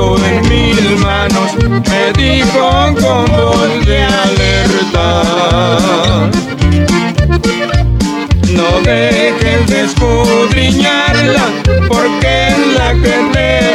puso en mis manos, me dijo con voz de alerta. No dejes de escudriñarla, porque es la que te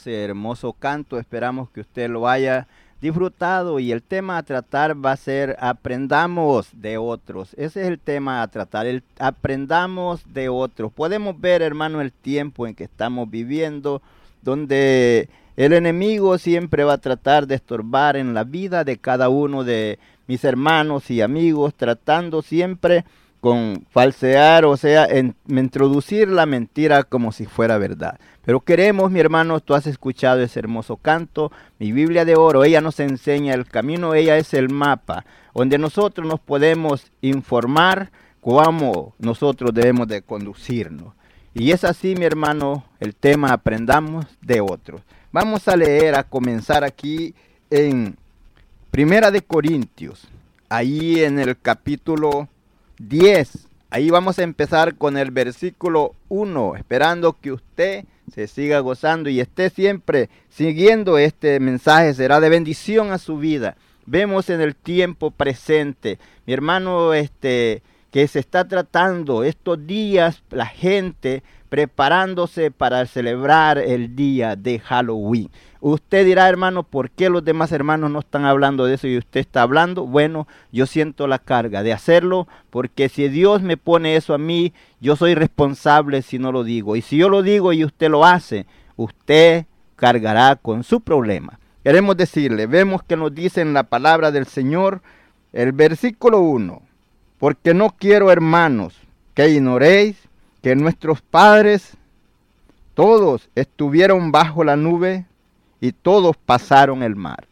Ese hermoso canto, esperamos que usted lo haya disfrutado y el tema a tratar va a ser aprendamos de otros. Ese es el tema a tratar, el aprendamos de otros. Podemos ver, hermano, el tiempo en que estamos viviendo, donde el enemigo siempre va a tratar de estorbar en la vida de cada uno de mis hermanos y amigos, tratando siempre con falsear, o sea, en, introducir la mentira como si fuera verdad. Pero queremos, mi hermano, tú has escuchado ese hermoso canto, mi Biblia de oro, ella nos enseña el camino, ella es el mapa, donde nosotros nos podemos informar cómo nosotros debemos de conducirnos. Y es así, mi hermano, el tema aprendamos de otros. Vamos a leer, a comenzar aquí en Primera de Corintios, ahí en el capítulo 10. Ahí vamos a empezar con el versículo 1, esperando que usted se siga gozando y esté siempre siguiendo este mensaje, será de bendición a su vida. Vemos en el tiempo presente, mi hermano, este que se está tratando estos días la gente preparándose para celebrar el día de Halloween. Usted dirá, hermano, ¿por qué los demás hermanos no están hablando de eso y usted está hablando? Bueno, yo siento la carga de hacerlo porque si Dios me pone eso a mí, yo soy responsable si no lo digo. Y si yo lo digo y usted lo hace, usted cargará con su problema. Queremos decirle, vemos que nos dice en la palabra del Señor el versículo 1, porque no quiero, hermanos, que ignoréis que nuestros padres todos estuvieron bajo la nube y todos pasaron el mar.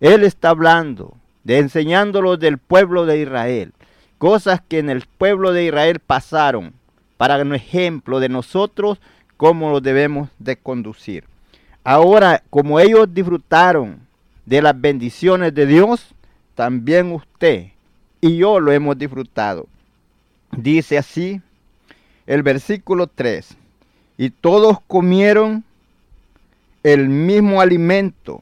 Él está hablando de enseñándolos del pueblo de Israel, cosas que en el pueblo de Israel pasaron, para un ejemplo de nosotros cómo lo debemos de conducir. Ahora, como ellos disfrutaron de las bendiciones de Dios, también usted y yo lo hemos disfrutado. Dice así el versículo 3. Y todos comieron el mismo alimento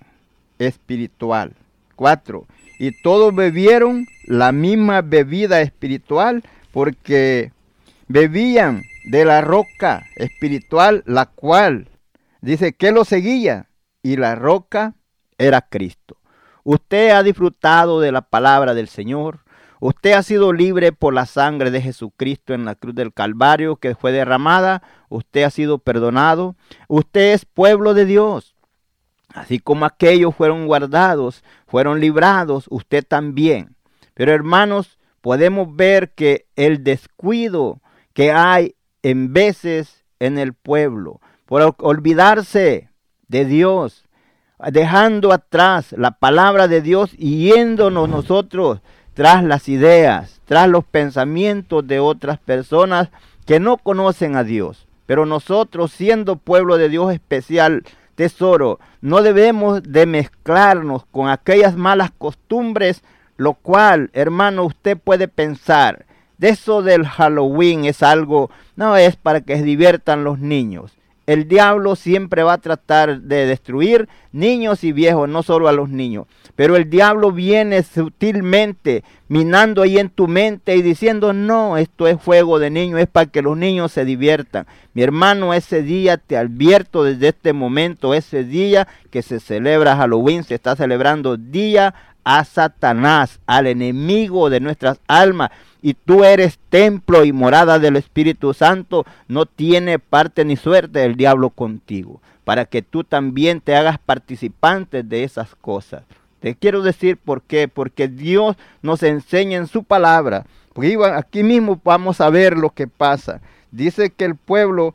espiritual. 4. Y todos bebieron la misma bebida espiritual porque bebían de la roca espiritual, la cual dice que lo seguía y la roca era Cristo. Usted ha disfrutado de la palabra del Señor. Usted ha sido libre por la sangre de Jesucristo en la cruz del Calvario que fue derramada. Usted ha sido perdonado. Usted es pueblo de Dios. Así como aquellos fueron guardados, fueron librados, usted también. Pero hermanos, podemos ver que el descuido que hay en veces en el pueblo, por olvidarse de Dios, dejando atrás la palabra de Dios y yéndonos nosotros tras las ideas, tras los pensamientos de otras personas que no conocen a Dios. Pero nosotros, siendo pueblo de Dios especial, tesoro, no debemos de mezclarnos con aquellas malas costumbres lo cual, hermano, usted puede pensar, de eso del Halloween es algo, no es para que se diviertan los niños. El diablo siempre va a tratar de destruir niños y viejos, no solo a los niños. Pero el diablo viene sutilmente minando ahí en tu mente y diciendo, no, esto es fuego de niños, es para que los niños se diviertan. Mi hermano, ese día te advierto desde este momento, ese día que se celebra Halloween, se está celebrando día a Satanás, al enemigo de nuestras almas, y tú eres templo y morada del Espíritu Santo, no tiene parte ni suerte el diablo contigo, para que tú también te hagas participante de esas cosas. Te quiero decir por qué, porque Dios nos enseña en su palabra. Porque aquí mismo vamos a ver lo que pasa. Dice que el pueblo,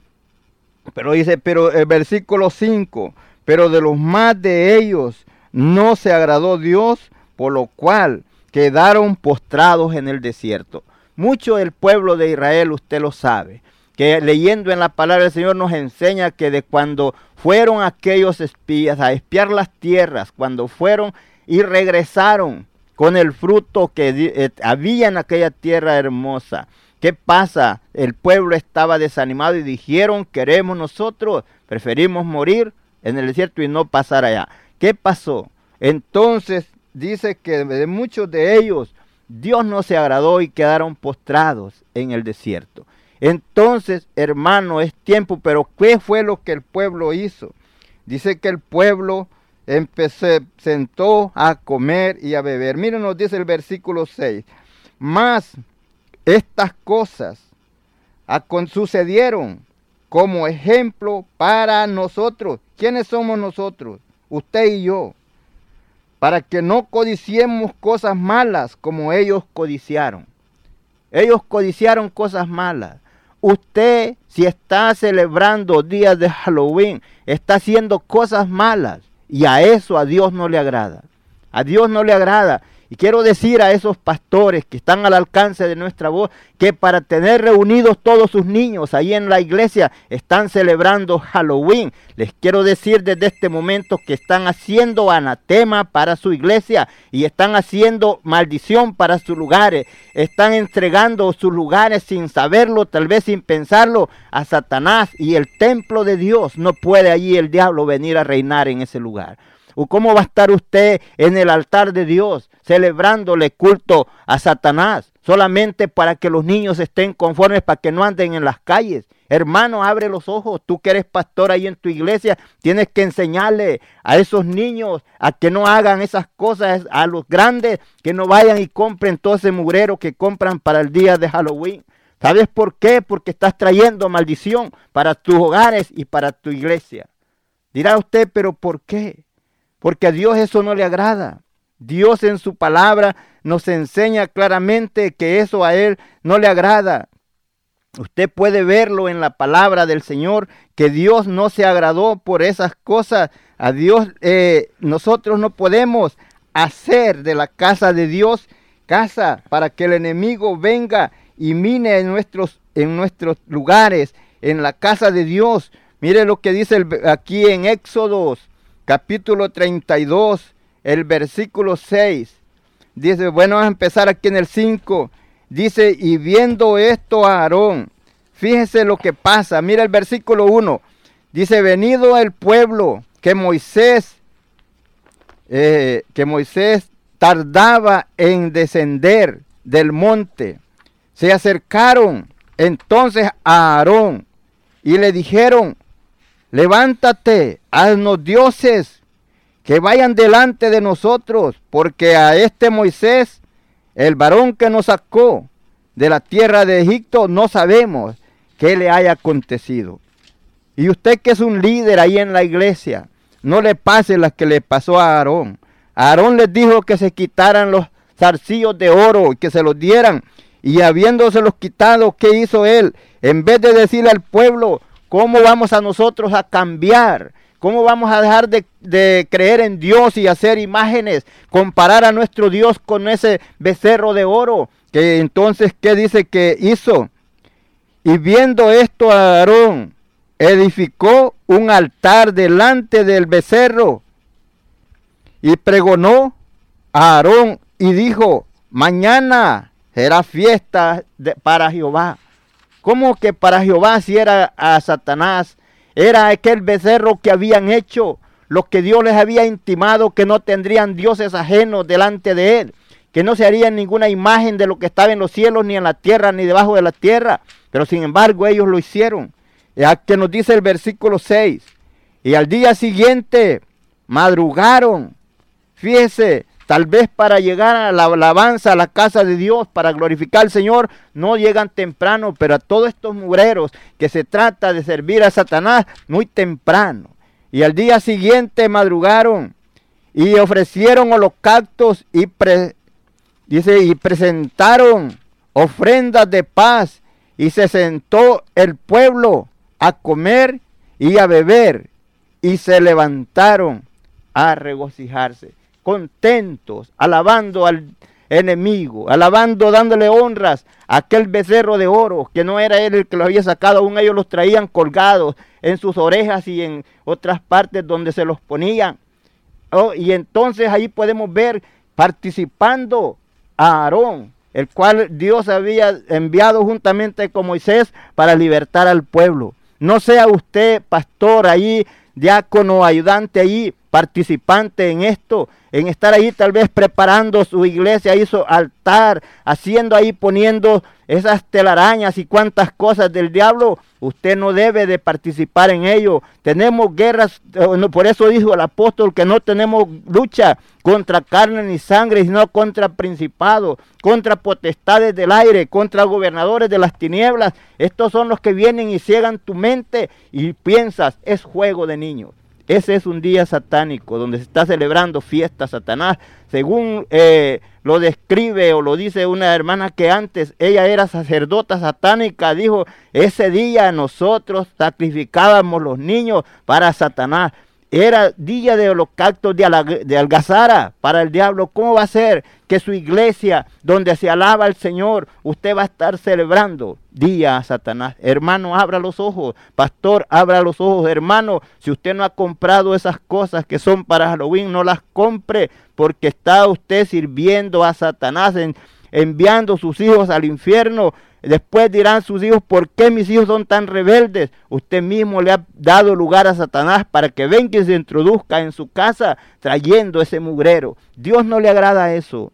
pero dice, pero el versículo 5, pero de los más de ellos no se agradó Dios, por lo cual quedaron postrados en el desierto. Mucho del pueblo de Israel, usted lo sabe, que leyendo en la palabra del Señor nos enseña que de cuando fueron aquellos espías a espiar las tierras, cuando fueron y regresaron con el fruto que eh, había en aquella tierra hermosa. ¿Qué pasa? El pueblo estaba desanimado y dijeron, queremos nosotros, preferimos morir en el desierto y no pasar allá. ¿Qué pasó? Entonces dice que de muchos de ellos Dios no se agradó y quedaron postrados en el desierto. Entonces, hermano, es tiempo, pero ¿qué fue lo que el pueblo hizo? Dice que el pueblo empezó, sentó a comer y a beber. Miren, nos dice el versículo 6. Más estas cosas sucedieron como ejemplo para nosotros. ¿Quiénes somos nosotros? Usted y yo para que no codiciemos cosas malas como ellos codiciaron. Ellos codiciaron cosas malas. Usted, si está celebrando días de Halloween, está haciendo cosas malas. Y a eso a Dios no le agrada. A Dios no le agrada. Y quiero decir a esos pastores que están al alcance de nuestra voz que para tener reunidos todos sus niños ahí en la iglesia están celebrando Halloween. Les quiero decir desde este momento que están haciendo anatema para su iglesia y están haciendo maldición para sus lugares. Están entregando sus lugares sin saberlo, tal vez sin pensarlo, a Satanás y el templo de Dios. No puede allí el diablo venir a reinar en ese lugar. ¿O cómo va a estar usted en el altar de Dios celebrándole culto a Satanás? Solamente para que los niños estén conformes, para que no anden en las calles. Hermano, abre los ojos. Tú que eres pastor ahí en tu iglesia, tienes que enseñarle a esos niños a que no hagan esas cosas, a los grandes que no vayan y compren todo ese mugrero que compran para el día de Halloween. ¿Sabes por qué? Porque estás trayendo maldición para tus hogares y para tu iglesia. Dirá usted, pero ¿por qué? Porque a Dios eso no le agrada. Dios en su palabra nos enseña claramente que eso a Él no le agrada. Usted puede verlo en la palabra del Señor, que Dios no se agradó por esas cosas. A Dios, eh, nosotros no podemos hacer de la casa de Dios casa para que el enemigo venga y mine en nuestros, en nuestros lugares, en la casa de Dios. Mire lo que dice aquí en Éxodos capítulo 32, el versículo 6. Dice, bueno, vamos a empezar aquí en el 5. Dice, y viendo esto a Aarón, fíjese lo que pasa. Mira el versículo 1. Dice, venido el pueblo que Moisés, eh, que Moisés tardaba en descender del monte, se acercaron entonces a Aarón y le dijeron, levántate, haznos dioses que vayan delante de nosotros, porque a este Moisés el varón que nos sacó de la tierra de Egipto, no sabemos qué le haya acontecido. Y usted que es un líder ahí en la iglesia, no le pase las que le pasó a Aarón. Aarón les dijo que se quitaran los zarcillos de oro y que se los dieran. Y habiéndoselos quitado, ¿qué hizo él? En vez de decirle al pueblo, ¿cómo vamos a nosotros a cambiar? ¿Cómo vamos a dejar de, de, creer en Dios y hacer imágenes? Comparar a nuestro Dios con ese becerro de oro. Que entonces, ¿qué dice que hizo? Y viendo esto Aarón, edificó un altar delante del becerro y pregonó a Aarón y dijo, mañana será fiesta para Jehová. ¿Cómo que para Jehová si era a Satanás? Era aquel becerro que habían hecho, los que Dios les había intimado que no tendrían dioses ajenos delante de él, que no se haría ninguna imagen de lo que estaba en los cielos, ni en la tierra, ni debajo de la tierra. Pero sin embargo ellos lo hicieron. Ya que nos dice el versículo 6. Y al día siguiente madrugaron. Fíjese, tal vez para llegar a la alabanza a la casa de Dios, para glorificar al Señor, no llegan temprano, pero a todos estos mugreros que se trata de servir a Satanás muy temprano. Y al día siguiente madrugaron y ofrecieron holocaustos y, dice, y presentaron ofrendas de paz y se sentó el pueblo a comer y a beber, y se levantaron a regocijarse, contentos, alabando al enemigo, alabando, dándole honras a aquel becerro de oro, que no era él el que lo había sacado, aún ellos los traían colgados en sus orejas y en otras partes donde se los ponían. Oh, y entonces ahí podemos ver participando a Aarón, el cual Dios había enviado juntamente con Moisés para libertar al pueblo. No sea usted pastor ahí, diácono, ayudante ahí, participante en esto, en estar ahí tal vez preparando su iglesia, hizo altar, haciendo ahí, poniendo esas telarañas y cuantas cosas del diablo, usted no debe de participar en ello. Tenemos guerras, eh, por eso dijo el apóstol que no tenemos lucha contra carne ni sangre, sino contra principados, contra potestades del aire, contra gobernadores de las tinieblas. Estos son los que vienen y ciegan tu mente y piensas, es juego de niños. Ese es un día satánico donde se está celebrando fiesta Satanás. Según eh, lo describe o lo dice una hermana que antes ella era sacerdota satánica, dijo, ese día nosotros sacrificábamos los niños para Satanás. Era día de holocausto de, de algazara para el diablo. ¿Cómo va a ser que su iglesia, donde se alaba al Señor, usted va a estar celebrando día a Satanás? Hermano, abra los ojos. Pastor, abra los ojos. Hermano, si usted no ha comprado esas cosas que son para Halloween, no las compre porque está usted sirviendo a Satanás, enviando sus hijos al infierno Después dirán sus hijos, ¿por qué mis hijos son tan rebeldes? Usted mismo le ha dado lugar a Satanás para que venga y se introduzca en su casa trayendo ese mugrero. Dios no le agrada eso.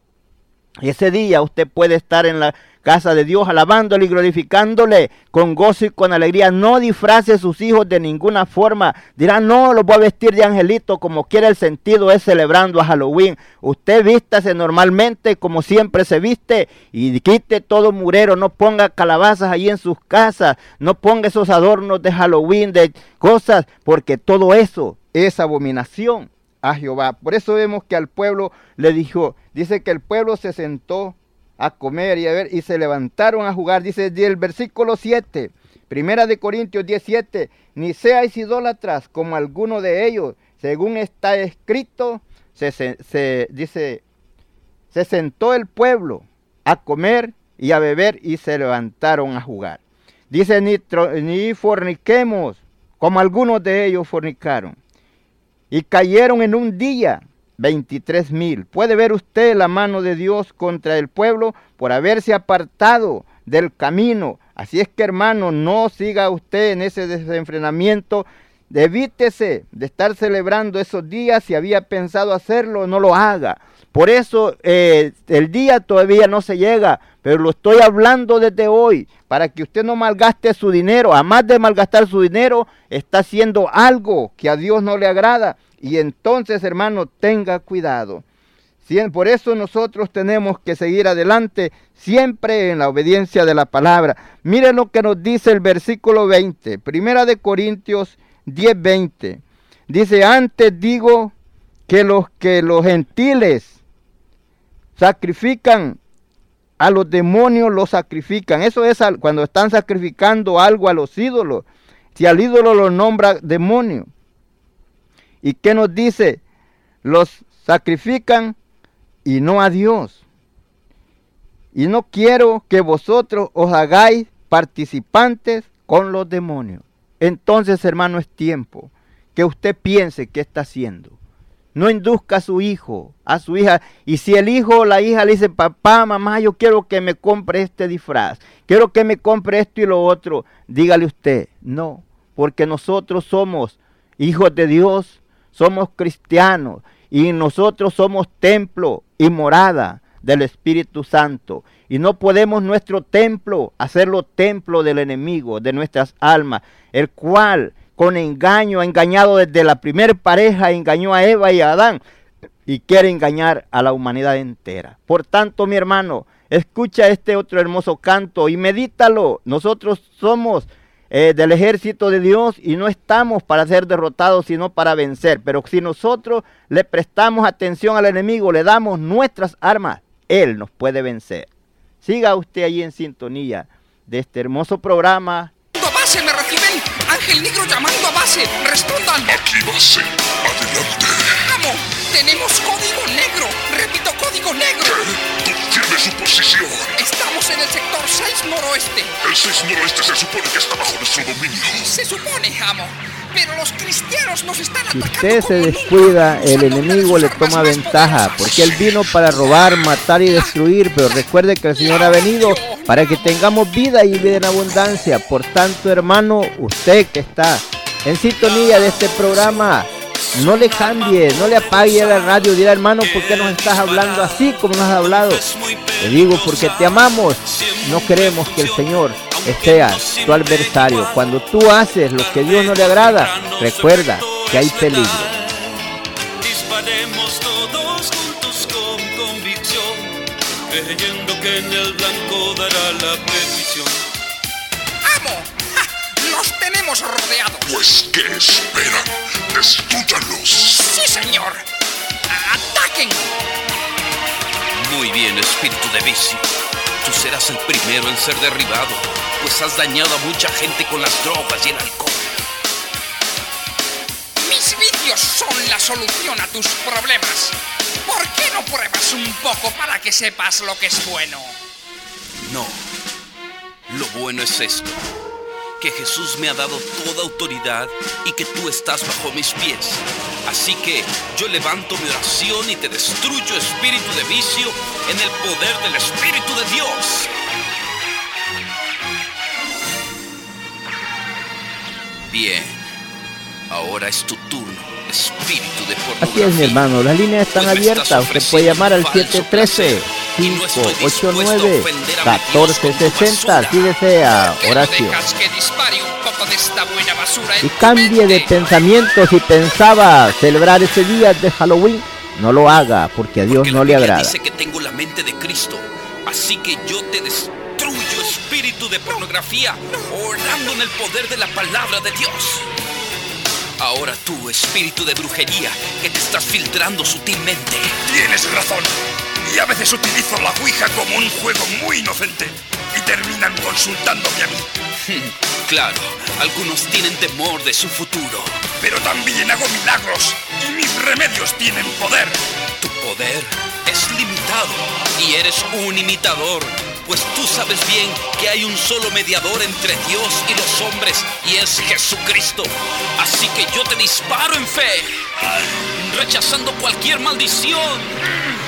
Ese día usted puede estar en la casa de Dios, alabándole y glorificándole con gozo y con alegría. No disfrace a sus hijos de ninguna forma. Dirán, no, los voy a vestir de angelito como quiera el sentido es celebrando a Halloween. Usted vístase normalmente como siempre se viste y quite todo murero. No ponga calabazas ahí en sus casas. No ponga esos adornos de Halloween, de cosas, porque todo eso es abominación a Jehová. Por eso vemos que al pueblo le dijo, dice que el pueblo se sentó a comer y a ver, y se levantaron a jugar, dice el versículo 7, primera de Corintios 17, ni seáis idólatras como alguno de ellos, según está escrito, se, dice, se sentó el pueblo a comer y a beber y se levantaron a jugar. Dice, ni, ni forniquemos como algunos de ellos fornicaron. Y cayeron en un día 23 mil. Puede ver usted la mano de Dios contra el pueblo por haberse apartado del camino. Así es que hermano, no siga usted en ese desenfrenamiento. Evítese de estar celebrando esos días. Si había pensado hacerlo, no lo haga. Por eso eh, el día todavía no se llega, pero lo estoy hablando desde hoy, para que usted no malgaste su dinero. Además de malgastar su dinero, está haciendo algo que a Dios no le agrada. Y entonces, hermano, tenga cuidado. Por eso nosotros tenemos que seguir adelante siempre en la obediencia de la palabra. Miren lo que nos dice el versículo 20, Primera de Corintios 10, 20. Dice, antes digo que los que los gentiles sacrifican a los demonios, los sacrifican. Eso es cuando están sacrificando algo a los ídolos. Si al ídolo lo nombra demonio. ¿Y qué nos dice? Los sacrifican y no a Dios. Y no quiero que vosotros os hagáis participantes con los demonios. Entonces, hermano, es tiempo que usted piense qué está haciendo. No induzca a su hijo, a su hija. Y si el hijo o la hija le dice, papá, mamá, yo quiero que me compre este disfraz, quiero que me compre esto y lo otro, dígale usted, no, porque nosotros somos hijos de Dios, somos cristianos y nosotros somos templo y morada del Espíritu Santo. Y no podemos nuestro templo hacerlo templo del enemigo, de nuestras almas, el cual con engaño ha engañado desde la primera pareja, engañó a Eva y a Adán y quiere engañar a la humanidad entera. Por tanto, mi hermano, escucha este otro hermoso canto y medítalo. Nosotros somos eh, del ejército de Dios y no estamos para ser derrotados, sino para vencer. Pero si nosotros le prestamos atención al enemigo, le damos nuestras armas, Él nos puede vencer. Siga usted ahí en sintonía de este hermoso programa. ¡Ángel Negro llamando a base! ¡Respondan! Aquí base, adelante. ¡Vamos! ¡Tenemos código negro! ¡Repito, código negro! ¿Qué? Confirme su posición. Estamos en el sector 6 noroeste. El 6 noroeste se supone que está bajo nuestro dominio. Se supone, amo. Pero los cristianos nos están Si usted se descuida, el enemigo le toma ventaja, porque él vino para robar, matar y destruir, pero recuerde que el Señor ha venido para que tengamos vida y vida en abundancia. Por tanto, hermano, usted que está en sintonía de este programa, no le cambie, no le apague la radio, dirá hermano, ¿por qué nos estás hablando así como nos has hablado? Te digo, porque te amamos, no queremos que el Señor sea tu adversario. Cuando tú haces lo que Dios no le agrada, recuerda que hay peligro. Disparemos todos juntos con convicción, creyendo que en el blanco dará la bendición. ¡Amo! ¡Ja! ¡Los tenemos rodeados! Pues, ¿qué esperan? Destruyanlos. ¡Sí, señor! ¡Ataquen! Muy bien, espíritu de vicio. Tú serás el primero en ser derribado, pues has dañado a mucha gente con las drogas y el alcohol. Mis vicios son la solución a tus problemas. ¿Por qué no pruebas un poco para que sepas lo que es bueno? No. Lo bueno es esto. Que Jesús me ha dado toda autoridad y que tú estás bajo mis pies. Así que yo levanto mi oración y te destruyo espíritu de vicio en el poder del Espíritu de Dios. Bien. Ahora es tu turno, espíritu de pornografía. Así es, mi hermano, las líneas están Pues abiertas. Usted puede llamar al ofreciendo un falso placer, y no estoy dispuesto a ofender a mi Dios con tu 789-1460, si desea ¿Por qué no oración. dejas que dispare un poco de esta buena basura en Y cambie de pensamiento si pensaba celebrar ese día de Halloween, no lo haga porque a Dios Porque no le agrada. dice que tengo la mente de Cristo. Así que yo te destruyo, espíritu de pornografía, orando en el poder de la palabra de Dios. Ahora tú, espíritu de brujería, que te estás filtrando sutilmente. Tienes razón. Y a veces utilizo la Ouija como un juego muy inocente. Y terminan consultándome a mí. Claro, algunos tienen temor de su futuro. Pero también hago milagros. Y mis remedios tienen poder. Tu poder es limitado y eres un imitador, pues tú sabes bien que hay un solo mediador entre Dios y los hombres y es Jesucristo. Así que yo te disparo en fe, rechazando cualquier maldición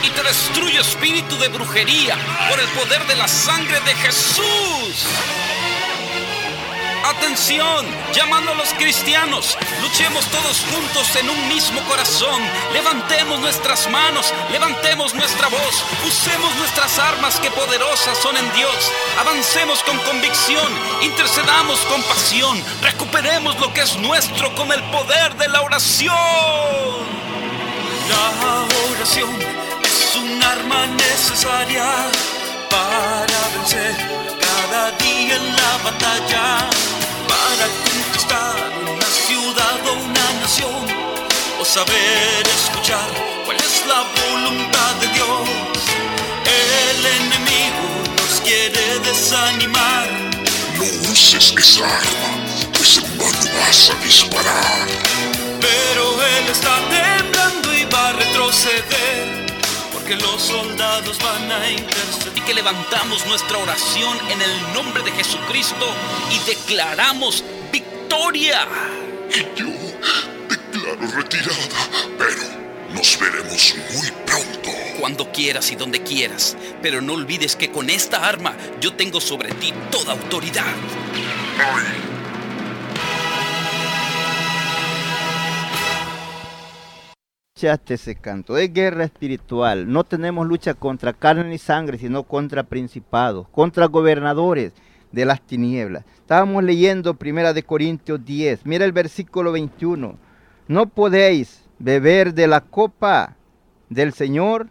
y te destruyo espíritu de brujería por el poder de la sangre de Jesús. Atención, llamando a los cristianos, luchemos todos juntos en un mismo corazón, levantemos nuestras manos, levantemos nuestra voz, usemos nuestras armas que poderosas son en Dios, avancemos con convicción, intercedamos con pasión, recuperemos lo que es nuestro con el poder de la oración. La oración es un arma necesaria para vencer cada día en la batalla, para conquistar una ciudad o una nación, o saber escuchar cuál es la voluntad de Dios. El enemigo nos quiere desanimar. No uses esa arma, pues en vano vas a disparar. Pero él está temblando y va a retroceder. Porque los soldados van a interceder. Y que levantamos nuestra oración en el nombre de Jesucristo y declaramos victoria. Y yo declaro retirada, pero nos veremos muy pronto. Cuando quieras y donde quieras. Pero no olvides que con esta arma yo tengo sobre ti toda autoridad. Ay, canto, es guerra espiritual. No tenemos lucha contra carne ni sangre, sino contra principados, contra gobernadores de las tinieblas. Estábamos leyendo Primera de Corintios 10. Mira el versículo 21. No podéis beber de la copa del Señor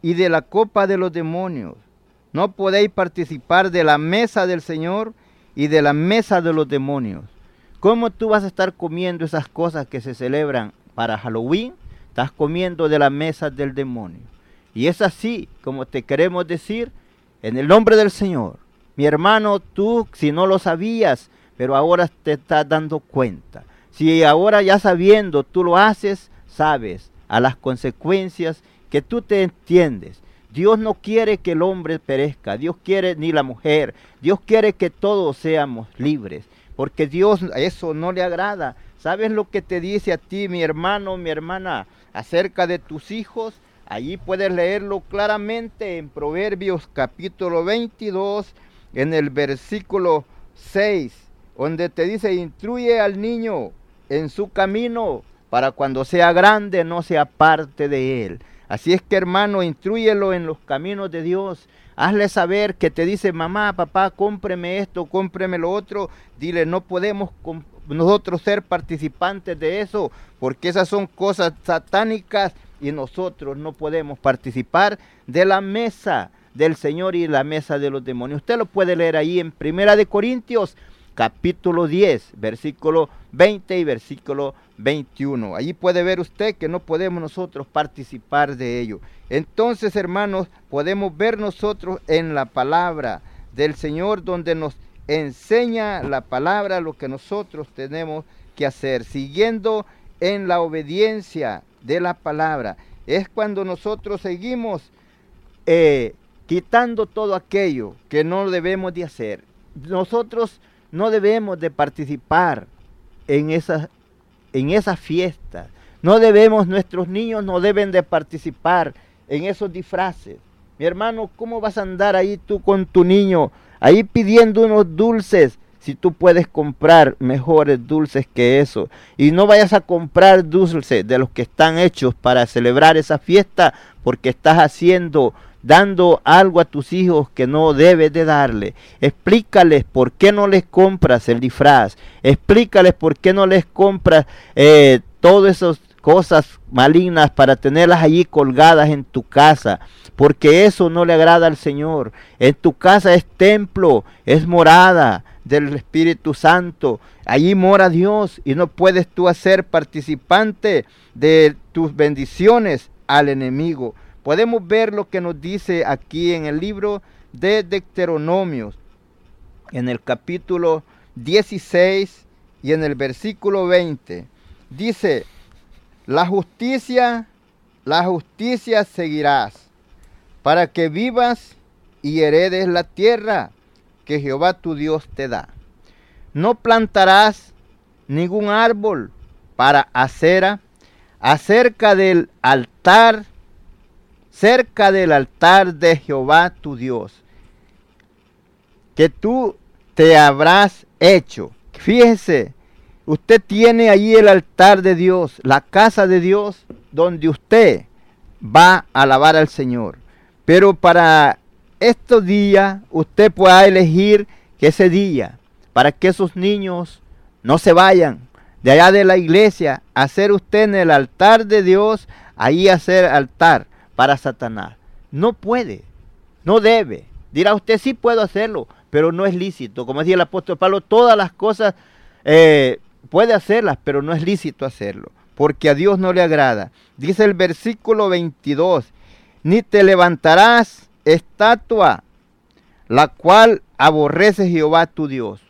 y de la copa de los demonios. No podéis participar de la mesa del Señor y de la mesa de los demonios. ¿Cómo tú vas a estar comiendo esas cosas que se celebran para Halloween? Estás comiendo de la mesa del demonio. Y es así como te queremos decir en el nombre del Señor. Mi hermano, tú si no lo sabías, pero ahora te estás dando cuenta. Si ahora ya sabiendo tú lo haces, sabes a las consecuencias que tú te entiendes. Dios no quiere que el hombre perezca, Dios quiere ni la mujer, Dios quiere que todos seamos libres, porque Dios eso no le agrada. ¿Sabes lo que te dice a ti, mi hermano, mi hermana, acerca de tus hijos? Allí puedes leerlo claramente en Proverbios capítulo 22, en el versículo 6, donde te dice, instruye al niño en su camino para cuando sea grande no se aparte de él. Así es que hermano, instruyelo en los caminos de Dios. Hazle saber que te dice, mamá, papá, cómpreme esto, cómpreme lo otro. Dile, no podemos nosotros ser participantes de eso, porque esas son cosas satánicas y nosotros no podemos participar de la mesa del Señor y la mesa de los demonios. Usted lo puede leer ahí en Primera de Corintios, capítulo 10, versículo 20 y versículo 21. Allí puede ver usted que no podemos nosotros participar de ello. Entonces, hermanos, podemos ver nosotros en la palabra del Señor donde nos enseña la palabra lo que nosotros tenemos que hacer, siguiendo en la obediencia de la palabra. Es cuando nosotros seguimos eh, quitando todo aquello que no debemos de hacer. Nosotros no debemos de participar en esas, en esas fiestas. No debemos, nuestros niños no deben de participar en esos disfraces. Mi hermano, ¿cómo vas a andar ahí tú con tu niño, ahí pidiendo unos dulces? Si tú puedes comprar mejores dulces que eso. Y no vayas a comprar dulces de los que están hechos para celebrar esa fiesta, porque estás haciendo dando algo a tus hijos que no debes de darle. Explícales por qué no les compras el disfraz. Explícales por qué no les compras eh, todas esas cosas malignas para tenerlas allí colgadas en tu casa. Porque eso no le agrada al Señor. En tu casa es templo, es morada del Espíritu Santo. Allí mora Dios y no puedes tú hacer participante de tus bendiciones al enemigo podemos ver lo que nos dice aquí en el libro de Deuteronomios, en el capítulo 16 y en el versículo 20. Dice, la justicia, la justicia seguirás, para que vivas y heredes la tierra que Jehová tu Dios te da. No plantarás ningún árbol para acera acerca del altar cerca del altar de Jehová tu Dios, que tú te habrás hecho. Fíjese, usted tiene allí el altar de Dios, la casa de Dios, donde usted va a alabar al Señor. Pero para estos días, usted pueda elegir que ese día, para que esos niños no se vayan de allá de la iglesia, hacer usted en el altar de Dios, ahí hacer altar para Satanás. No puede, no debe. Dirá usted, sí puedo hacerlo, pero no es lícito. Como decía el apóstol Pablo, todas las cosas eh, puede hacerlas, pero no es lícito hacerlo, porque a Dios no le agrada. Dice el versículo 22, ni te levantarás estatua, la cual aborrece Jehová tu Dios.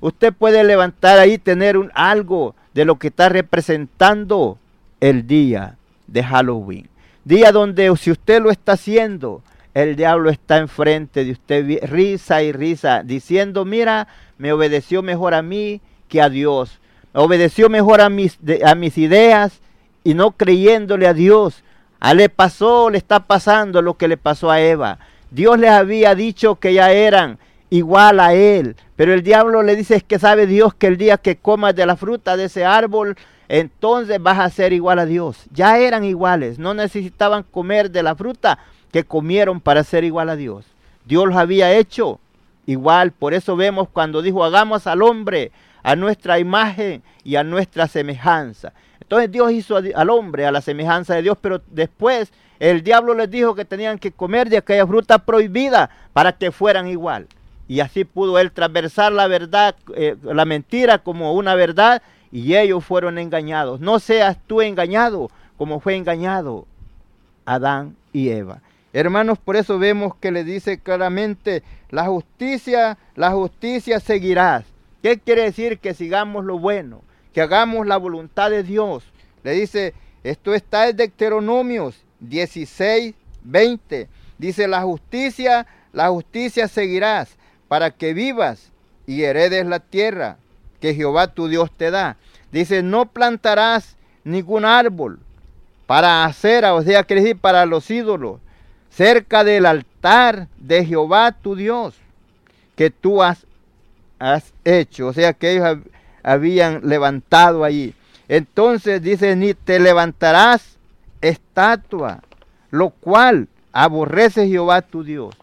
Usted puede levantar ahí, tener un, algo de lo que está representando el día de Halloween. Día donde si usted lo está haciendo, el diablo está enfrente de usted, risa y risa, diciendo, mira, me obedeció mejor a mí que a Dios. Obedeció mejor a mis, a mis ideas y no creyéndole a Dios. A le pasó, le está pasando lo que le pasó a Eva. Dios les había dicho que ya eran igual a él. Pero el diablo le dice que sabe Dios que el día que comas de la fruta de ese árbol, entonces vas a ser igual a Dios. Ya eran iguales, no necesitaban comer de la fruta que comieron para ser igual a Dios. Dios los había hecho igual, por eso vemos cuando dijo hagamos al hombre a nuestra imagen y a nuestra semejanza. Entonces Dios hizo al hombre a la semejanza de Dios, pero después el diablo les dijo que tenían que comer de aquella fruta prohibida para que fueran igual. Y así pudo él transversar la verdad, eh, la mentira como una verdad, y ellos fueron engañados. No seas tú engañado como fue engañado Adán y Eva. Hermanos, por eso vemos que le dice claramente, la justicia, la justicia seguirás. ¿Qué quiere decir? Que sigamos lo bueno, que hagamos la voluntad de Dios. Le dice, esto está en Deuteronomios 16, 20. Dice, la justicia, la justicia seguirás para que vivas y heredes la tierra que Jehová tu Dios te da. Dice, no plantarás ningún árbol para hacer, o sea, quiere decir para los ídolos, cerca del altar de Jehová tu Dios, que tú has, has hecho, o sea, que ellos habían levantado allí. Entonces dice, ni te levantarás estatua, lo cual aborrece Jehová tu Dios.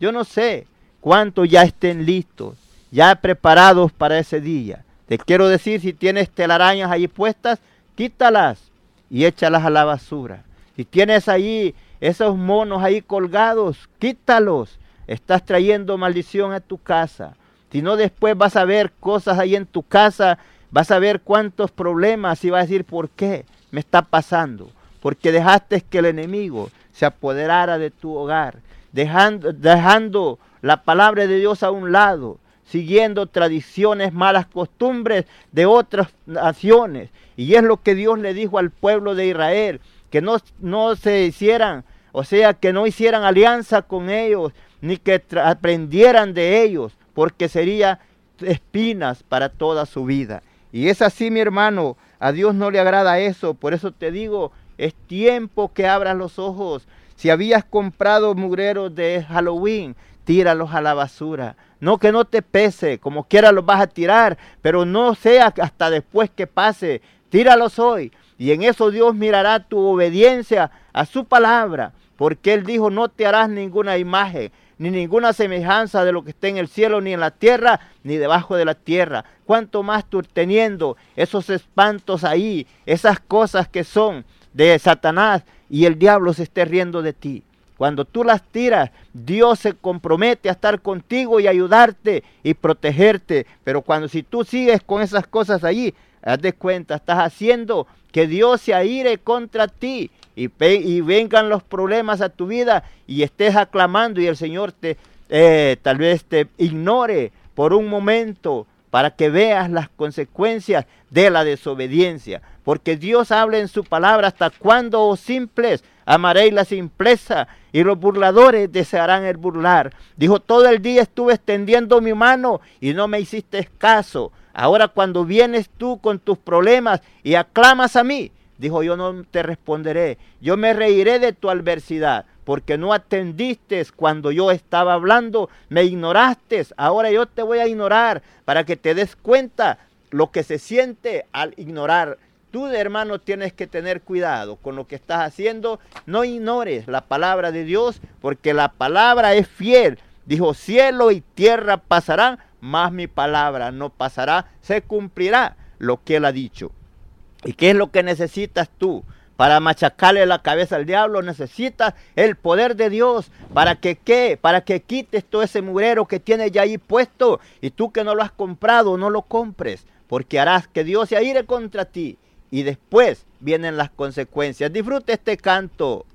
Yo no sé cuántos ya estén listos, ya preparados para ese día. Te quiero decir, si tienes telarañas ahí puestas, quítalas y échalas a la basura. Si tienes ahí esos monos ahí colgados, quítalos. Estás trayendo maldición a tu casa. Si no, después vas a ver cosas ahí en tu casa, vas a ver cuántos problemas y vas a decir, ¿por qué me está pasando? Porque dejaste que el enemigo se apoderara de tu hogar, dejando, dejando la palabra de Dios a un lado, siguiendo tradiciones, malas costumbres de otras naciones. Y es lo que Dios le dijo al pueblo de Israel, que no, no se hicieran, o sea, que no hicieran alianza con ellos, ni que aprendieran de ellos, porque sería espinas para toda su vida. Y es así, mi hermano, a Dios no le agrada eso, por eso te digo, es tiempo que abras los ojos. Si habías comprado mugreros de Halloween, tíralos a la basura. No que no te pese, como quiera los vas a tirar, pero no sea hasta después que pase. Tíralos hoy. Y en eso Dios mirará tu obediencia a su palabra, porque Él dijo, no te harás ninguna imagen, ni ninguna semejanza de lo que esté en el cielo, ni en la tierra, ni debajo de la tierra. Cuanto más tú teniendo esos espantos ahí, esas cosas que son de Satanás, y el diablo se esté riendo de ti. Cuando tú las tiras, Dios se compromete a estar contigo y ayudarte y protegerte. Pero cuando si tú sigues con esas cosas allí, haz de cuenta, estás haciendo que Dios se aire contra ti y, vengan los problemas a tu vida y estés aclamando y el Señor te eh, tal vez te ignore por un momento para que veas las consecuencias de la desobediencia. Porque Dios habla en su palabra hasta cuando, oh simples, amaréis la simpleza y los burladores desearán el burlar. Dijo, todo el día estuve extendiendo mi mano y no me hiciste caso. Ahora cuando vienes tú con tus problemas y aclamas a mí, dijo, yo no te responderé. Yo me reiré de tu adversidad porque no atendiste cuando yo estaba hablando, me ignoraste, ahora yo te voy a ignorar para que te des cuenta lo que se siente al ignorar. Tú, hermano, tienes que tener cuidado con lo que estás haciendo. No ignores la palabra de Dios, porque la palabra es fiel. Dijo, cielo y tierra pasarán, mas mi palabra no pasará. Se cumplirá lo que él ha dicho. ¿Y qué es lo que necesitas tú? para machacarle la cabeza al diablo, necesitas el poder de Dios. ¿Para que qué? Para que quites todo ese murero que tienes ya ahí puesto. Y tú que no lo has comprado, no lo compres. Porque harás que Dios se aire contra ti. Y después vienen las consecuencias. Disfrute este canto.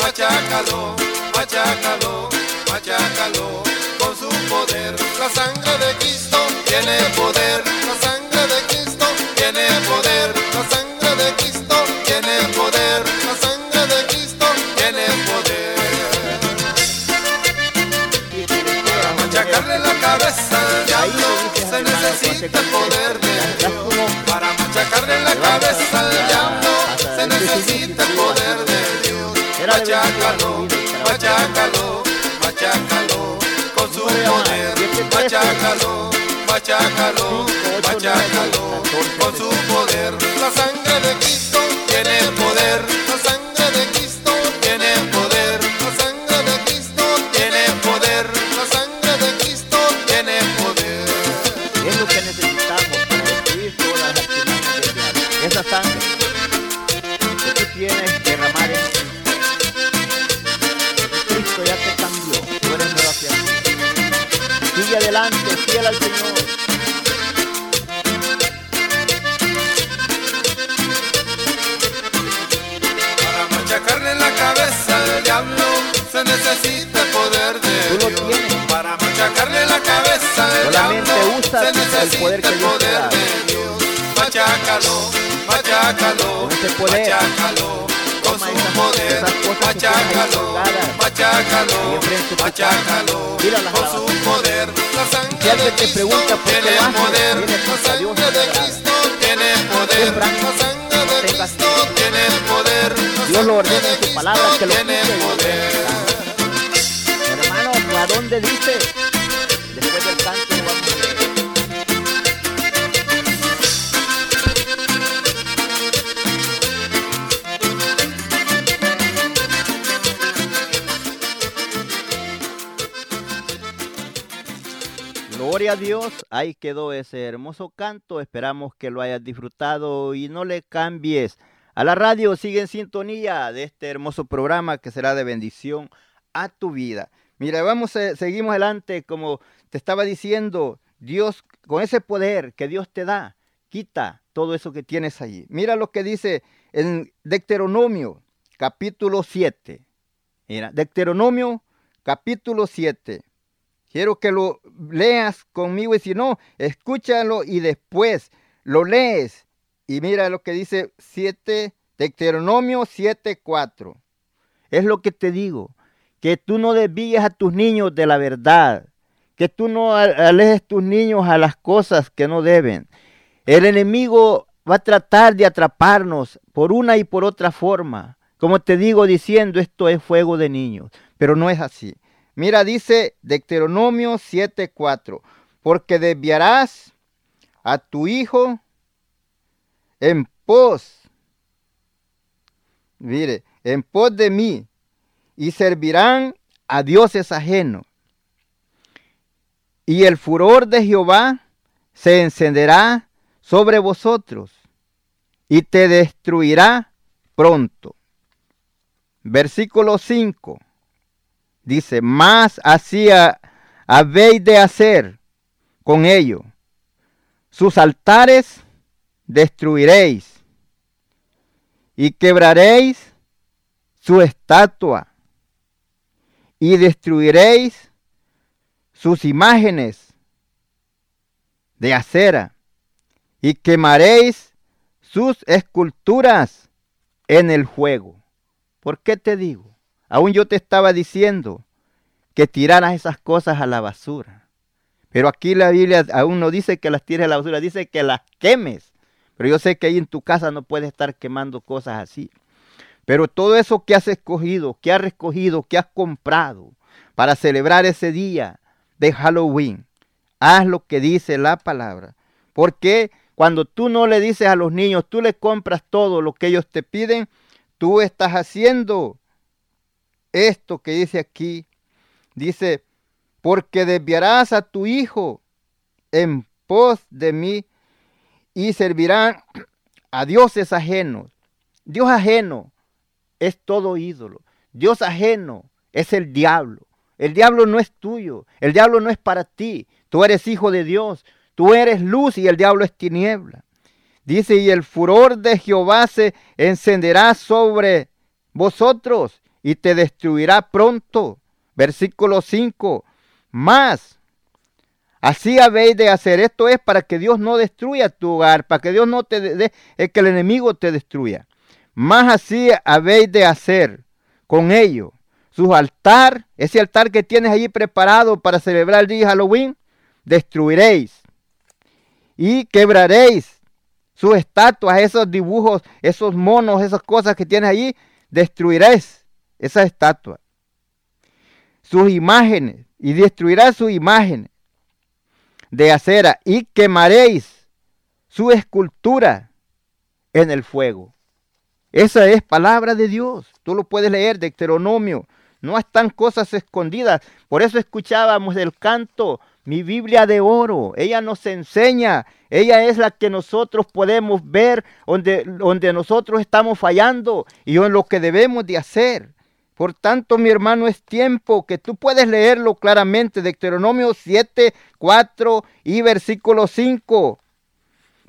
Machácalo, machácalo, machácalo con su poder. La sangre de Cristo tiene poder, la sangre de Cristo tiene poder, la sangre de Cristo tiene poder, la sangre de Cristo tiene poder. Para machacarle la cabeza al diablo se necesita el poder de Dios. Para machacarle la cabeza al machácalo, machácalo, machácalo, con su poder, machácalo, machácalo, machácalo, con su poder. La sangre de Cristo tiene poder, necesita poder que Dios te da. Machácalo, machácalo, ese poder. machácalo con su poder. Machácalo, machácalo, tu machácalo con su poder. La sangre de Cristo pregunta por qué tiene poder. La sangre de. Cristo tiene poder. La sangre de Cristo tiene poder. Dios lo ordena de en su palabra que lo tiene poder. Hermano, ¿a dónde dice? Después del canto lo vamos a Gloria a Dios, ahí quedó ese hermoso canto, esperamos que lo hayas disfrutado y no le cambies a la radio, sigue en sintonía de este hermoso programa que será de bendición a tu vida. Mira, vamos, a, seguimos adelante, como te estaba diciendo, Dios, con ese poder que Dios te da, quita todo eso que tienes allí. Mira lo que dice en Deuteronomio, capítulo 7. Mira, Deuteronomio, capítulo 7. Quiero que lo leas conmigo y si no, escúchalo y después lo lees. Y mira lo que dice 7, Deuteronomio 7:4. Es lo que te digo, que tú no desvíes a tus niños de la verdad, que tú no alejes tus niños a las cosas que no deben. El enemigo va a tratar de atraparnos por una y por otra forma. Como te digo diciendo, esto es fuego de niños, pero no es así. Mira, dice Deuteronomio 7:4, porque desviarás a tu hijo en pos, mire, en pos de mí, y servirán a dioses ajenos. Y el furor de Jehová se encenderá sobre vosotros, y te destruirá pronto. Versículo 5. Dice, más así habéis de hacer con ello. Sus altares destruiréis y quebraréis su estatua y destruiréis sus imágenes de acera y quemaréis sus esculturas en el fuego. ¿Por qué te digo? Aún yo te estaba diciendo que tiraras esas cosas a la basura. Pero aquí la Biblia aún no dice que las tires a la basura, dice que las quemes. Pero yo sé que ahí en tu casa no puedes estar quemando cosas así. Pero todo eso que has escogido, que has recogido, que has comprado para celebrar ese día de Halloween, haz lo que dice la palabra. Porque cuando tú no le dices a los niños, tú le compras todo lo que ellos te piden, tú estás haciendo esto que dice aquí. Dice, porque desviarás a tu hijo en pos de mí y servirán a dioses ajenos. Dios ajeno es todo ídolo. Dios ajeno es el diablo. El diablo no es tuyo. El diablo no es para ti. Tú eres hijo de Dios. Tú eres luz y el diablo es tiniebla. Dice, y el furor de Jehová se encenderá sobre vosotros y te destruirá pronto. Versículo 5. Más. Así habéis de hacer. Esto es para que Dios no destruya tu hogar, para que Dios no te dé, que el enemigo te destruya. Más así habéis de hacer con ello. Su altar, ese altar que tienes allí preparado para celebrar el día Halloween, destruiréis y quebraréis sus estatuas, esos dibujos, esos monos, esas cosas que tienes allí, destruiréis esas estatuas, sus imágenes y destruirás sus imágenes de acera y quemaréis su escultura en el fuego. Esa es palabra de Dios. Tú lo puedes leer, de Deuteronomio. No están cosas escondidas. Por eso escuchábamos el canto, mi Biblia de oro. Ella nos enseña. Ella es la que nosotros podemos ver donde, donde nosotros estamos fallando y en lo que debemos de hacer. Por tanto, mi hermano, es tiempo que tú puedes leerlo claramente, Deuteronomio 7, 4 y versículo 5.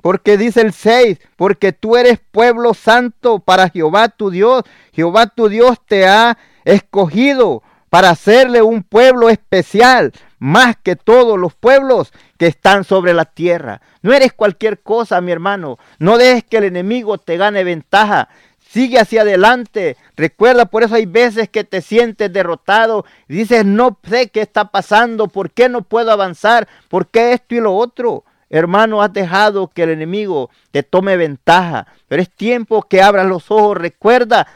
Porque dice el 6, porque tú eres pueblo santo para Jehová tu Dios. Jehová tu Dios te ha escogido para hacerle un pueblo especial, más que todos los pueblos que están sobre la tierra. No eres cualquier cosa, mi hermano. No dejes que el enemigo te gane ventaja. Sigue hacia adelante. Recuerda, por eso hay veces que te sientes derrotado. Dices, no sé qué está pasando. ¿Por qué no puedo avanzar? ¿Por qué esto y lo otro? Hermano, has dejado que el enemigo te tome ventaja, pero es tiempo que abras los ojos. Recuerda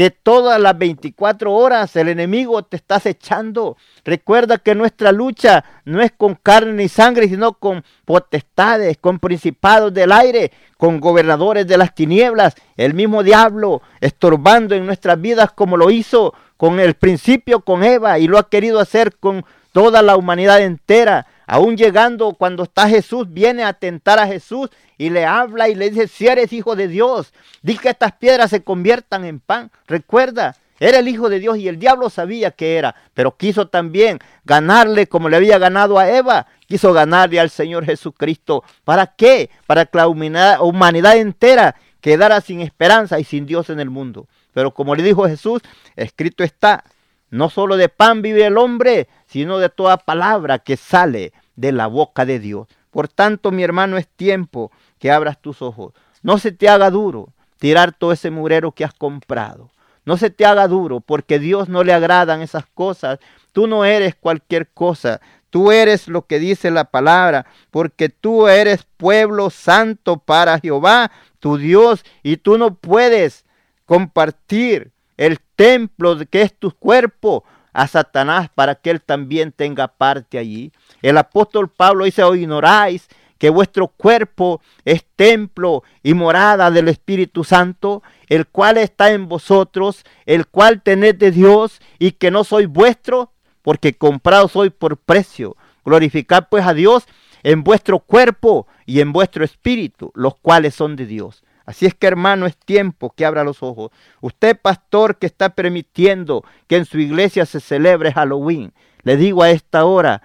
que todas las 24 horas el enemigo te está acechando. Recuerda que nuestra lucha no es con carne ni sangre, sino con potestades, con principados del aire, con gobernadores de las tinieblas, el mismo diablo estorbando en nuestras vidas como lo hizo con el principio con Eva y lo ha querido hacer con toda la humanidad entera. Aún llegando cuando está Jesús, viene a tentar a Jesús y le habla y le dice, si eres hijo de Dios, di que estas piedras se conviertan en pan. Recuerda, era el hijo de Dios y el diablo sabía que era, pero quiso también ganarle como le había ganado a Eva, quiso ganarle al Señor Jesucristo. ¿Para qué? Para que la humanidad, entera quedara sin esperanza y sin Dios en el mundo. Pero como le dijo Jesús, escrito está, no solo de pan vive el hombre, sino de toda palabra que sale de la boca de Dios. Por tanto, mi hermano, es tiempo que abras tus ojos. No se te haga duro tirar todo ese murero que has comprado. No se te haga duro porque Dios no le agradan esas cosas. Tú no eres cualquier cosa. Tú eres lo que dice la palabra, porque tú eres pueblo santo para Jehová, tu Dios, y tú no puedes compartir el templo que es tu cuerpo a Satanás para que él también tenga parte allí. El apóstol Pablo dice, o ignoráis que vuestro cuerpo es templo y morada del Espíritu Santo, el cual está en vosotros, el cual tened de Dios y que no soy vuestro, porque comprado soy por precio. Glorificad pues a Dios en vuestro cuerpo y en vuestro espíritu, los cuales son de Dios. Así es que hermano, es tiempo que abra los ojos. Usted, pastor, que está permitiendo que en su iglesia se celebre Halloween, le digo a esta hora,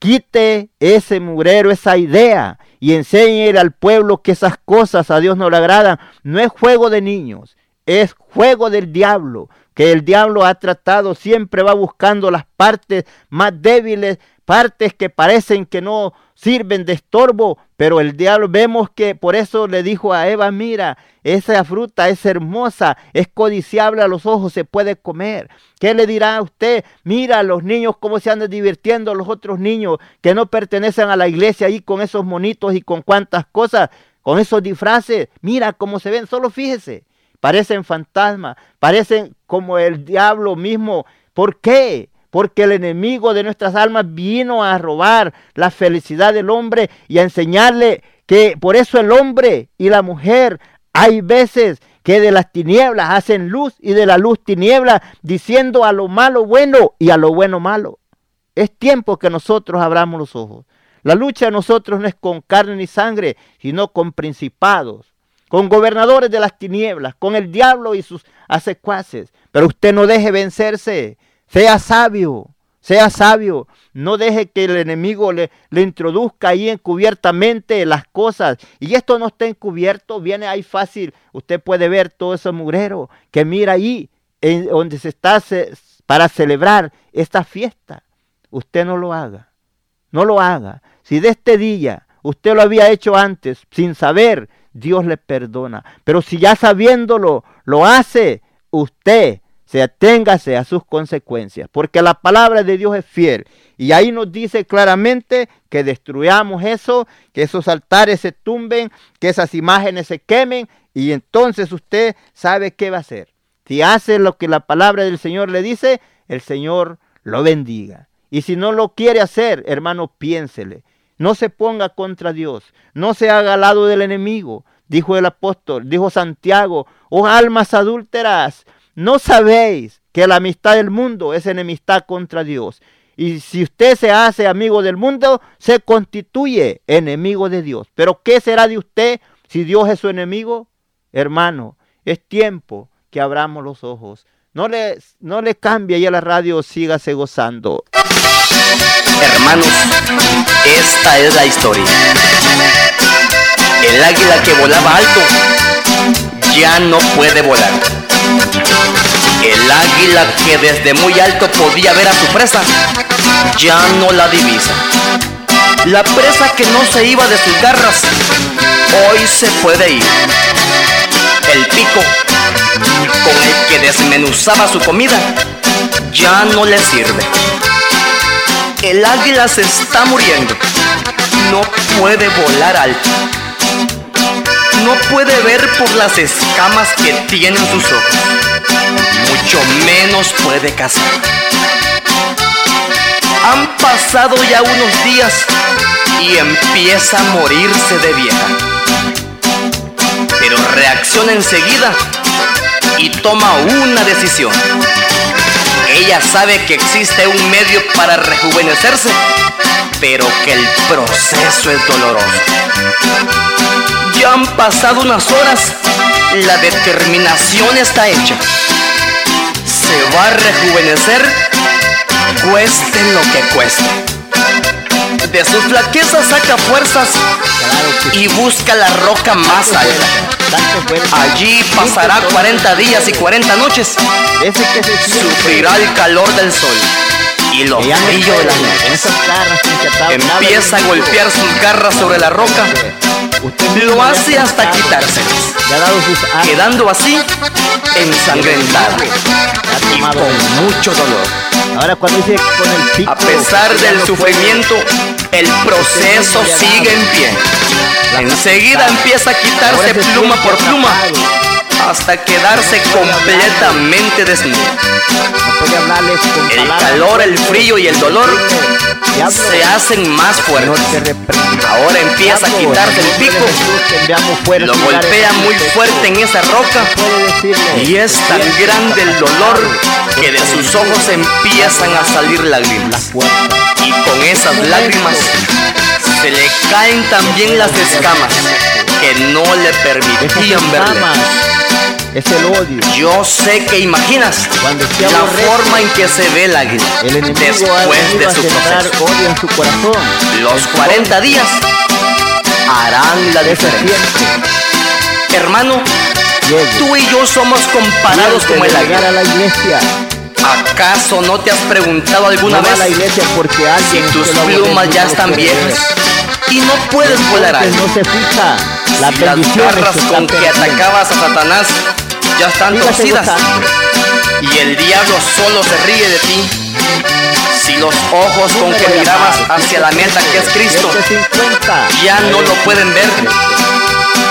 quite ese murero, esa idea y enseñe al pueblo que esas cosas a Dios no le agradan. No es juego de niños, es juego del diablo. que el diablo ha tratado, siempre va buscando las partes más débiles, partes que parecen que no sirven de estorbo, pero el diablo vemos que por eso le dijo a Eva, mira, esa fruta es hermosa, es codiciable a los ojos, se puede comer. ¿Qué le dirá a usted? Mira los niños cómo se andan divirtiendo los otros niños que no pertenecen a la iglesia ahí con esos monitos y con cuantas cosas, con esos disfraces. Mira cómo se ven, solo fíjese. Parecen fantasmas, parecen como el diablo mismo. ¿Por qué? Porque el enemigo de nuestras almas vino a robar la felicidad del hombre y a enseñarle que por eso el hombre y la mujer hay veces que de las tinieblas hacen luz y de la luz tinieblas, diciendo a lo malo bueno y a lo bueno malo. Es tiempo que nosotros abramos los ojos. La lucha de nosotros no es con carne ni sangre, sino con principados, con gobernadores de las tinieblas, con el diablo y sus asecuaces. Pero usted no deje vencerse. Sea sabio, sea sabio. No deje que el enemigo le, le, introduzca ahí encubiertamente las cosas. Y esto no está encubierto, viene ahí fácil. Usted puede ver todo ese mugrero que mira ahí, en donde se está para celebrar esta fiesta. Usted no lo haga. No lo haga. Si de este día usted lo había hecho antes sin saber, Dios le perdona. Pero si ya sabiéndolo lo hace, usted se aténgase a sus consecuencias, porque la palabra de Dios es fiel. Y ahí nos dice claramente que destruyamos eso, que esos altares se tumben, que esas imágenes se quemen, y entonces usted sabe qué va a hacer. Si hace lo que la palabra del Señor le dice, el Señor lo bendiga. Y si no lo quiere hacer, hermano, piénsele. No se ponga contra Dios, no se haga al lado del enemigo, dijo el apóstol, dijo Santiago, oh almas adúlteras, ¿No sabéis que la amistad del mundo es enemistad contra Dios? Y si usted se hace amigo del mundo, se constituye enemigo de Dios. Pero ¿qué será de usted si Dios es su enemigo? Hermano, es tiempo que abramos los ojos. No le, no le cambie y a la radio, sígase gozando. Hermanos, esta es la historia. El águila que volaba alto ya no puede volar el águila que desde muy alto podía ver a su presa, ya no la divisa. La presa que no se iba de sus garras, hoy se puede ir. El pico con el que desmenuzaba su comida, ya no le sirve. El águila se está muriendo, no puede volar alto no puede ver por las escamas que tienen sus ojos. Mucho menos puede cazar. Han pasado ya unos días y empieza a morirse de vieja. Pero reacciona enseguida y toma una decisión. Ella sabe que existe un medio para rejuvenecerse, pero que el proceso es doloroso. Ya han pasado unas horas, la determinación está hecha. Se va a rejuvenecer, cueste lo que cueste. De sus flaquezas saca fuerzas y busca la roca más alta. Allí pasará 40 días y 40 noches. Sufrirá el calor del sol y los brillos de la noche. Empieza a golpear sus garras sobre la roca lo hace hasta quitárselos, quedando así ensangrentado. Y con mucho dolor. Ahora cuando dice con el pico, A pesar del sufrimiento, el proceso sigue en pie. Enseguida empieza a quitarse pluma por pluma hasta quedarse completamente desnudo. El calor, el frío y el dolor se hacen más fuertes. Ahora empieza a quitarse el pico, lo golpea muy fuerte en esa roca. Y es tan grande el dolor que de sus ojos empiezan a salir lágrimas. Y con esas lágrimas se le caen también las escamas que no le permitían verle es el odio. Yo sé que imaginas Cuando la forma en que se ve la enemigo después de su proceso. odio en su corazón. Los 40 días harán la diferencia. Hermano, Tú y yo somos comparados como el águila. a la iglesia. ¿Acaso no te has preguntado alguna No vez la iglesia porque si tus plumas ya están viejas y no puedes volar alto? no se fija las Si las garras con que atacabas a Satanás ya están torcidas y el diablo solo se ríe de ti. Si los ojos con que mirabas hacia la meta que es Cristo 750. ya no lo pueden ver,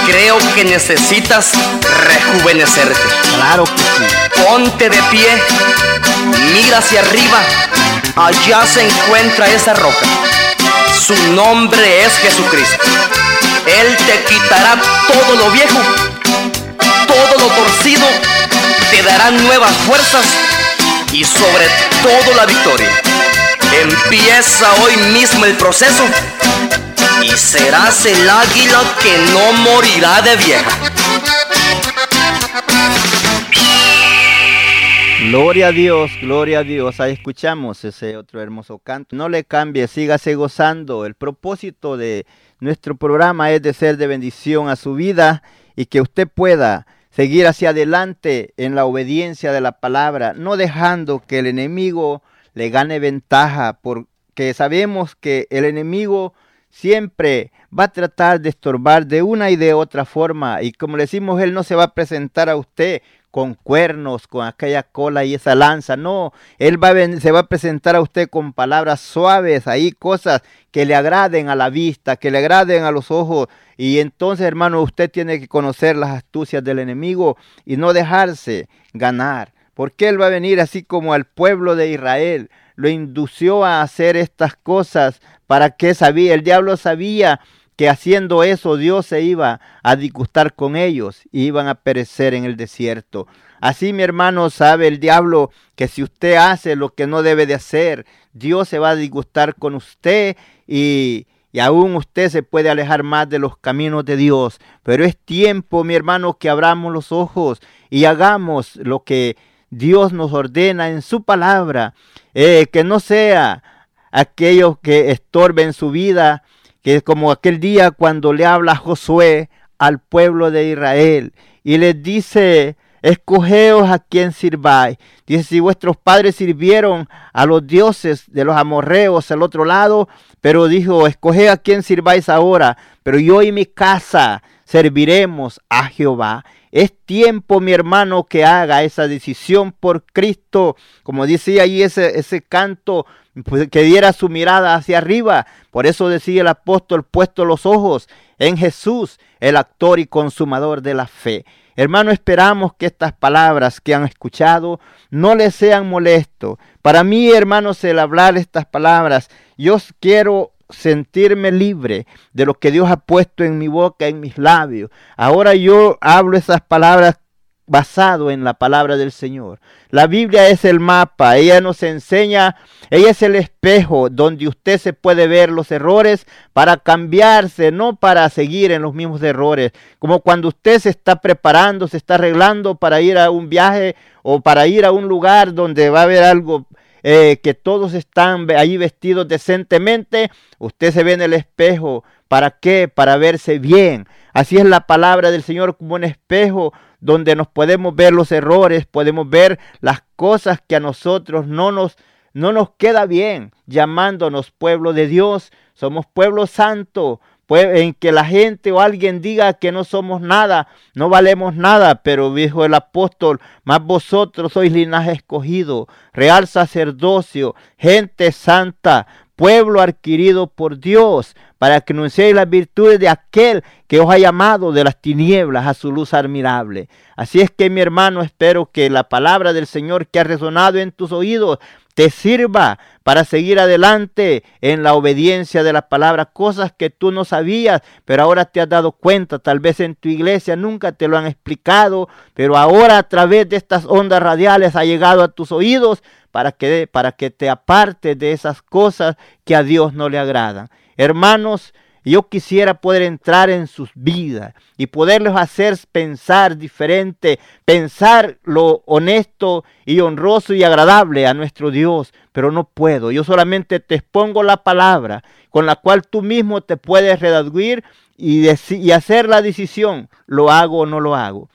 creo que necesitas rejuvenecerte. Claro que sí. Ponte de pie, mira hacia arriba, allá se encuentra esa roca. Su nombre es Jesucristo. Él te quitará todo lo viejo, todo lo torcido, te dará nuevas fuerzas y sobre todo la victoria. Empieza hoy mismo el proceso y serás el águila que no morirá de vieja. Gloria a Dios, gloria a Dios. Ahí escuchamos ese otro hermoso canto. No le cambie, sígase gozando. El propósito de nuestro programa es de ser de bendición a su vida y que usted pueda seguir hacia adelante en la obediencia de la palabra, no dejando que el enemigo le gane ventaja, porque sabemos que el enemigo siempre va a tratar de estorbar de una y de otra forma. Y como le decimos, él no se va a presentar a usted con cuernos, con aquella cola y esa lanza. No, él va a se va a presentar a usted con palabras suaves, ahí cosas que le agraden a la vista, que le agraden a los ojos. Y entonces, hermano, usted tiene que conocer las astucias del enemigo y no dejarse ganar. Porque él va a venir así como al pueblo de Israel. Lo indució a hacer estas cosas para que sabía, el diablo sabía que haciendo eso Dios se iba a disgustar con ellos y iban a perecer en el desierto. Así mi hermano sabe el diablo que si usted hace lo que no debe de hacer, Dios se va a disgustar con usted y, y aún usted se puede alejar más de los caminos de Dios. Pero es tiempo, mi hermano, que abramos los ojos y hagamos lo que Dios nos ordena en su palabra. Eh, que no sea aquellos que estorben su vida, que es como aquel día cuando le habla Josué al pueblo de Israel y les dice, escogeos a quien sirváis. Dice, si vuestros padres sirvieron a los dioses de los amorreos al otro lado, pero dijo, escoge a quien sirváis ahora, pero yo y mi casa serviremos a Jehová. Es tiempo, mi hermano, que haga esa decisión por Cristo. Como decía ahí ese, ese canto, pues, que diera su mirada hacia arriba. Por eso decía el apóstol, puesto los ojos en Jesús, el actor y consumador de la fe. Hermano, esperamos que estas palabras que han escuchado no les sean molestos. Para mí, hermanos, el hablar estas palabras, yo quiero sentirme libre de lo que Dios ha puesto en mi boca, en mis labios. Ahora yo hablo esas palabras basado en la palabra del Señor. La Biblia es el mapa, ella nos enseña, ella es el espejo donde usted se puede ver los errores para cambiarse, no para seguir en los mismos errores. Como cuando usted se está preparando, se está arreglando para ir a un viaje o para ir a un lugar donde va a haber algo eh, que todos están ahí vestidos decentemente, usted se ve en el espejo. ¿Para qué? Para verse bien. Así es la palabra del Señor como un espejo donde nos podemos ver los errores, podemos ver las cosas que a nosotros no nos, no nos queda bien, llamándonos pueblo de Dios. Somos pueblo santo, en que la gente o alguien diga que no somos nada, no valemos nada, pero dijo el apóstol, más vosotros sois linaje escogido, real sacerdocio, gente santa, pueblo adquirido por Dios, para que anunciéis las virtudes de aquel que os ha llamado de las tinieblas a su luz admirable. Así es que mi hermano, espero que la palabra del Señor que ha resonado en tus oídos te sirva para seguir adelante en la obediencia de la palabra, cosas que tú no sabías, pero ahora te has dado cuenta, tal vez en tu iglesia nunca te lo han explicado, pero ahora a través de estas ondas radiales ha llegado a tus oídos para que, para que te apartes de esas cosas que a Dios no le agradan. Hermanos, yo quisiera poder entrar en sus vidas y poderles hacer pensar diferente, pensar lo honesto y honroso y agradable a nuestro Dios, pero no puedo. Yo solamente te expongo la palabra con la cual tú mismo te puedes redaguir y, y hacer la decisión, lo hago o no lo hago.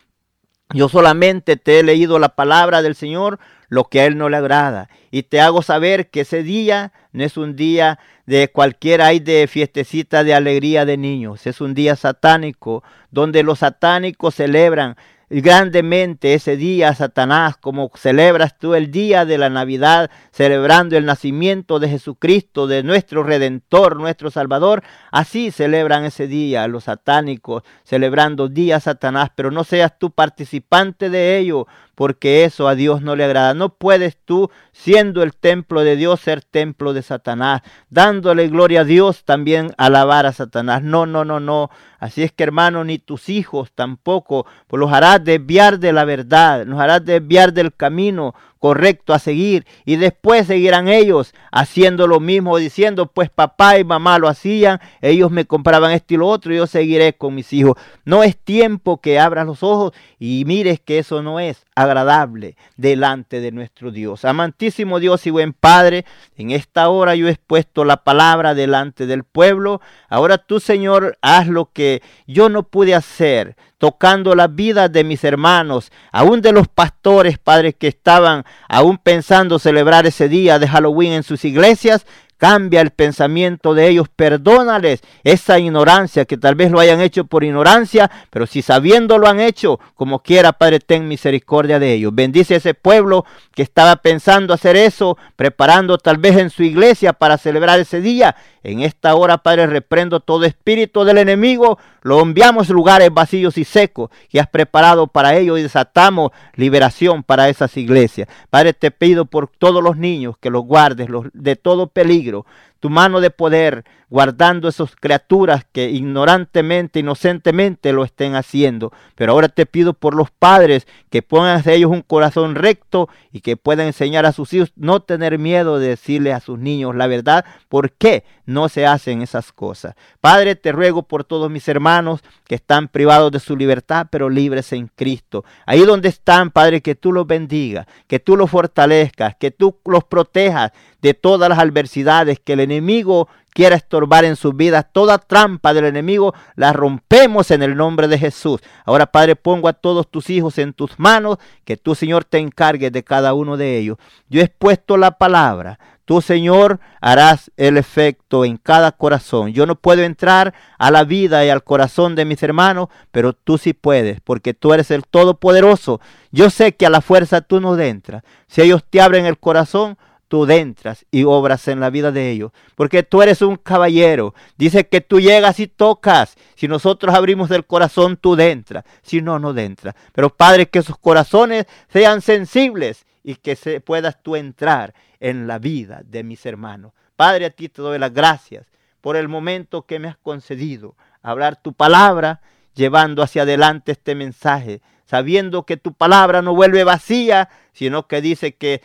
Yo solamente te he leído la palabra del Señor, lo que a Él no le agrada. Y te hago saber que ese día no es un día de cualquier hay de fiestecita de alegría de niños. Es un día satánico, donde los satánicos celebran grandemente ese día, Satanás, como celebras tú el día de la Navidad, celebrando el nacimiento de Jesucristo, de nuestro Redentor, nuestro Salvador. Así celebran ese día los satánicos, celebrando día Satanás, pero no seas tú participante de ello, porque eso a Dios no le agrada. No puedes tú, siendo el templo de Dios, ser templo de Satanás, dándole gloria a Dios, también alabar a Satanás. No, no, no, no. Así es que hermano, ni tus hijos tampoco, pues los harás desviar de la verdad, nos harás desviar del camino correcto a seguir. Y después seguirán ellos haciendo lo mismo, diciendo, pues papá y mamá lo hacían, ellos me compraban esto y lo otro, yo seguiré con mis hijos. No es tiempo que abras los ojos y mires que eso no es agradable delante de nuestro Dios. Amantísimo Dios y buen Padre, en esta hora yo he expuesto la palabra delante del pueblo. Ahora tú, Señor, haz lo que yo no pude hacer tocando las vidas de mis hermanos, aún de los pastores, padres, que estaban aún pensando celebrar ese día de Halloween en sus iglesias, Cambia el pensamiento de ellos, perdónales esa ignorancia, que tal vez lo hayan hecho por ignorancia, pero si sabiendo lo han hecho, como quiera, Padre, ten misericordia de ellos. Bendice ese pueblo que estaba pensando hacer eso, preparando tal vez en su iglesia para celebrar ese día. En esta hora, Padre, reprendo todo espíritu del enemigo, lo enviamos lugares vacíos y secos que has preparado para ellos y desatamos liberación para esas iglesias. Padre, te pido por todos los niños que los guardes de todo peligro tu mano de poder, guardando esas criaturas que ignorantemente, inocentemente lo estén haciendo. Pero ahora te pido por los padres que pongan de ellos un corazón recto y que puedan enseñar a sus hijos no tener miedo de decirle a sus niños la verdad, por qué no se hacen esas cosas. Padre, te ruego por todos mis hermanos que están privados de su libertad, pero libres en Cristo. Ahí donde están, Padre, que tú los bendiga, que tú los fortalezcas, que tú los protejas de todas las adversidades que el enemigo quiera estorbar en sus vidas. Toda trampa del enemigo la rompemos en el nombre de Jesús. Ahora, Padre, pongo a todos tus hijos en tus manos, que tú, Señor, te encargues de cada uno de ellos. Yo he puesto la palabra. Tú, Señor, harás el efecto en cada corazón. Yo no puedo entrar a la vida y al corazón de mis hermanos, pero tú sí puedes, porque tú eres el Todopoderoso. Yo sé que a la fuerza tú no entras. Si ellos te abren el corazón, tú dentras y obras en la vida de ellos. Porque tú eres un caballero. Dice que tú llegas y tocas. Si nosotros abrimos el corazón, tú dentras. Si no, no dentras. Pero Padre, que sus corazones sean sensibles y que se, puedas tú entrar en la vida de mis hermanos. Padre, a ti te doy las gracias por el momento que me has concedido. Hablar tu palabra, llevando hacia adelante este mensaje, sabiendo que tu palabra no vuelve vacía, sino que dice que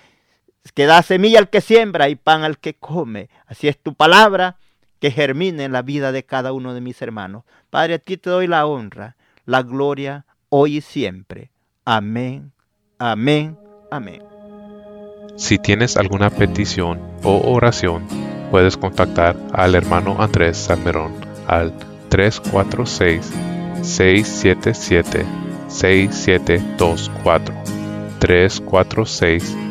que da semilla al que siembra y pan al que come. Así es tu palabra que germine en la vida de cada uno de mis hermanos. Padre, a ti te doy la honra, la gloria, hoy y siempre. Amén, amén, amén. Si tienes alguna petición o oración, puedes contactar al hermano Andrés Salmerón al 346-677-6724. 346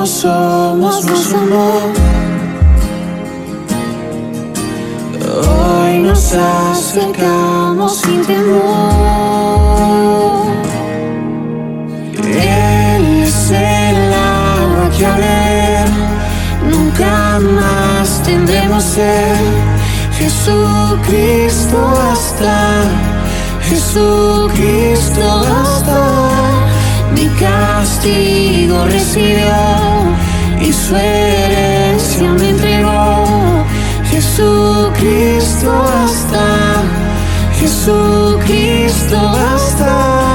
no somos más amor. Hoy nos acercamos sin temor. Él es el agua que haré, nunca más tendremos ser. Jesucristo basta, Jesucristo basta castigo recibió y su herencia me entregó. Jesucristo hasta, Jesucristo basta.